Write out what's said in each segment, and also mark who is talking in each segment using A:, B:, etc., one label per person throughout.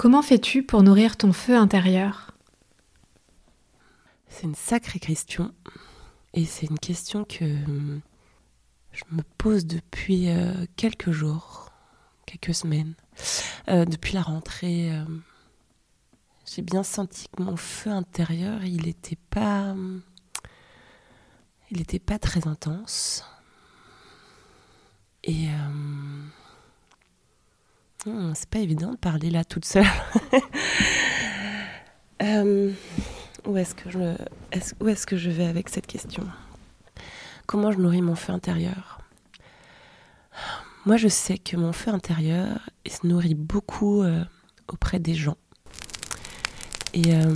A: Comment fais-tu pour nourrir ton feu intérieur?
B: C'est une sacrée question. Et c'est une question que hum, je me pose depuis euh, quelques jours, quelques semaines. Euh, depuis la rentrée, euh, j'ai bien senti que mon feu intérieur, il n'était pas. Hum, il n'était pas très intense. Et. Hmm, c'est pas évident de parler là toute seule. Euh, où est-ce que je vais avec cette question? Comment je nourris mon feu intérieur? Moi, je sais que mon feu intérieur se nourrit beaucoup euh, auprès des gens. Et euh,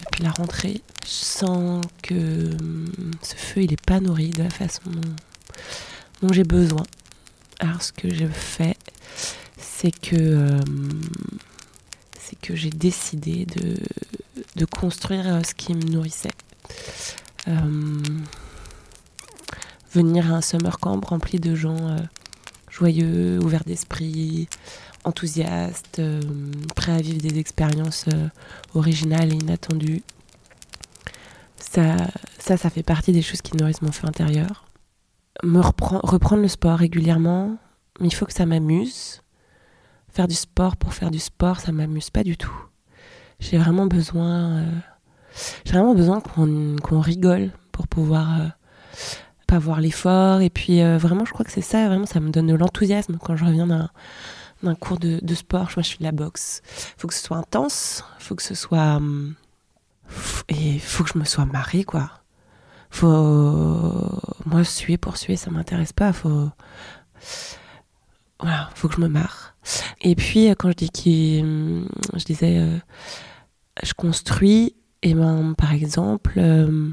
B: depuis la rentrée, je sens que ce feu, il n'est pas nourri de la façon dont j'ai besoin. Alors ce que je fais, c'est que, euh, c'est que j'ai décidé de, de, construire euh, ce qui me nourrissait. Euh, venir à un summer camp rempli de gens joyeux, ouverts d'esprit, enthousiastes, prêts à vivre des expériences originales et inattendues. Ça, ça, ça fait partie des choses qui nourrissent mon feu intérieur me reprendre le sport régulièrement, mais il faut que ça m'amuse. Faire du sport pour faire du sport, ça m'amuse pas du tout. J'ai vraiment besoin, euh, j'ai vraiment besoin qu'on rigole pour pouvoir euh, pas voir l'effort. Et puis euh, vraiment, je crois que c'est ça, vraiment, ça me donne de l'enthousiasme quand je reviens d'un cours de, de, sport. Moi, je fais de la boxe. Faut que ce soit intense, faut que ce soit hum, et faut que je me sois marrée, quoi faut moi suer pour suer ça m'intéresse pas faut voilà faut que je me marre. Et puis euh, quand je dis je disais euh, je construis et ben par exemple euh,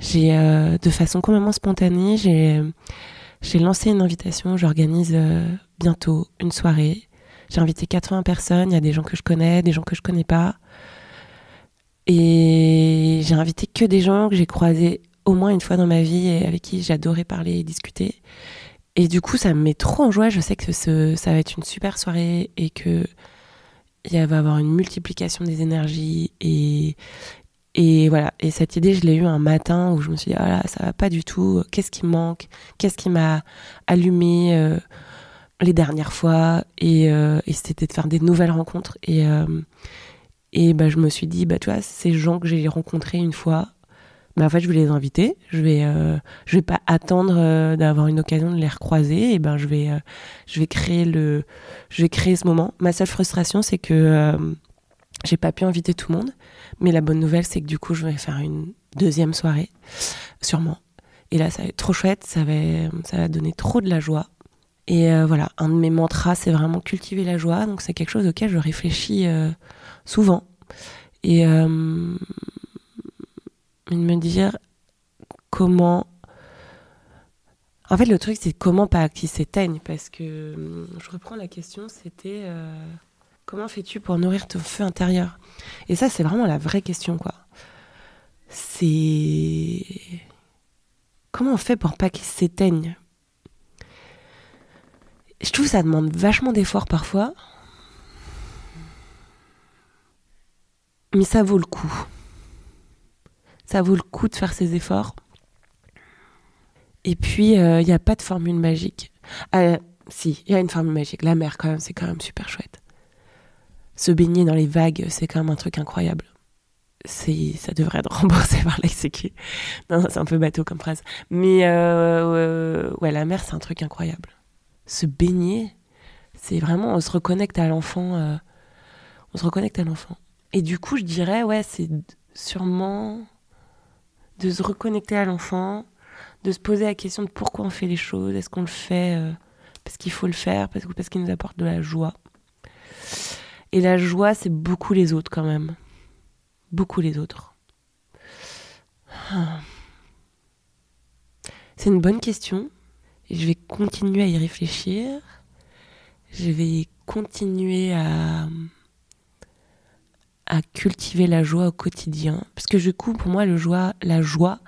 B: j'ai de façon complètement spontanée j'ai j'ai lancé une invitation j'organise bientôt une soirée. J'ai invité 80 personnes il y a des gens que je connais des gens que je connais pas. Et j'ai invité que des gens que j'ai croisés au moins une fois dans ma vie et avec qui j'adorais parler et discuter. Et du coup, ça me met trop en joie. Je sais que ça va être une super soirée et que il va y avoir une multiplication des énergies et et voilà. Et cette idée, je l'ai eue un matin où je me suis dit, ah là, ça va pas du tout. Qu'est-ce qui manque? Qu'est-ce qui m'a allumé euh, les dernières fois? Et, euh, et c'était de faire des nouvelles rencontres. Et, euh, et bah, je me suis dit, bah, tu vois, ces gens que j'ai rencontrés une fois, bah, en fait, je vais les inviter. Je vais, euh, je vais pas attendre euh, d'avoir une occasion de les recroiser. Et ben, je vais, euh, je vais créer le, je vais créer ce moment. Ma seule frustration, c'est que j'ai pas pu inviter tout le monde. Mais la bonne nouvelle, c'est que du coup, je vais faire une deuxième soirée, sûrement. Et là, ça va être trop chouette. Ça va, ça va donner trop de la joie. Et voilà, un de mes mantras, c'est vraiment cultiver la joie. Donc, c'est quelque chose auquel je réfléchis souvent. Et de me dire comment. En fait, le truc, c'est comment pas qu'ils s'éteignent. Parce que euh, je reprends la question, c'était euh, comment fais-tu pour nourrir ton feu intérieur? Et ça, c'est vraiment la vraie question, quoi. C'est. Comment on fait pour pas qu'ils s'éteignent Je trouve que ça demande vachement d'efforts parfois. Mais ça vaut le coup. Ça vaut le coup de faire ces efforts. Et puis, il euh, n'y a pas de formule magique. Euh, si, il y a une formule magique. La mer, quand même, c'est quand même super chouette. Se baigner dans les vagues, c'est quand même un truc incroyable. Ça devrait être remboursé par la Non, c'est un peu bateau comme phrase. Mais euh, ouais, la mer, c'est un truc incroyable. Se baigner, c'est vraiment, on se reconnecte à l'enfant. on se reconnecte à l'enfant. Et du coup, je dirais, ouais, c'est sûrement de se reconnecter à l'enfant, de se poser la question de pourquoi on fait les choses. Est-ce qu'on le fait euh, parce qu'il faut le faire, parce, qu'il nous apporte de la joie Et la joie, c'est beaucoup les autres quand même. Beaucoup les autres. Ah. C'est une bonne question. Je vais continuer à y réfléchir. Je vais continuer à, à cultiver la joie au quotidien. Parce que du coup, pour moi, le joie, la joie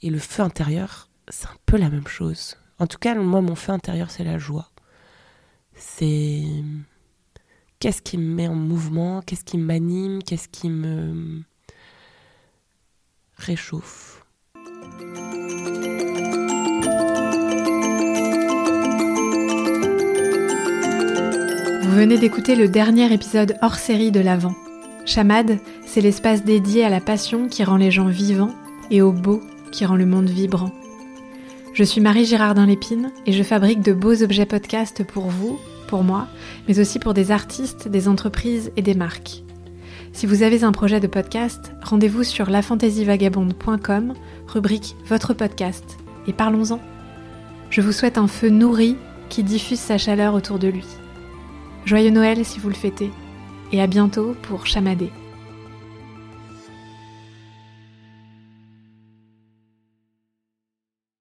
B: et le feu intérieur, c'est un peu la même chose. En tout cas, moi, mon feu intérieur, c'est la joie. C'est qu'est-ce qui me met en mouvement, qu'est-ce qui m'anime, qu'est-ce qui me réchauffe.
A: Vous venez d'écouter le dernier épisode hors série de l'Avent. Chamade, c'est l'espace dédié à la passion qui rend les gens vivants et au beau qui rend le monde vibrant. Je suis Marie Girardin Lépine et je fabrique de beaux objets podcast pour vous, pour moi, mais aussi pour des artistes, des entreprises et des marques. Si vous avez un projet de podcast, rendez-vous sur lafantasyvagabonde.com, rubrique Votre podcast, et parlons-en. Je vous souhaite un feu nourri qui diffuse sa chaleur autour de lui. Joyeux Noël si vous le fêtez, et à bientôt pour Chamadé.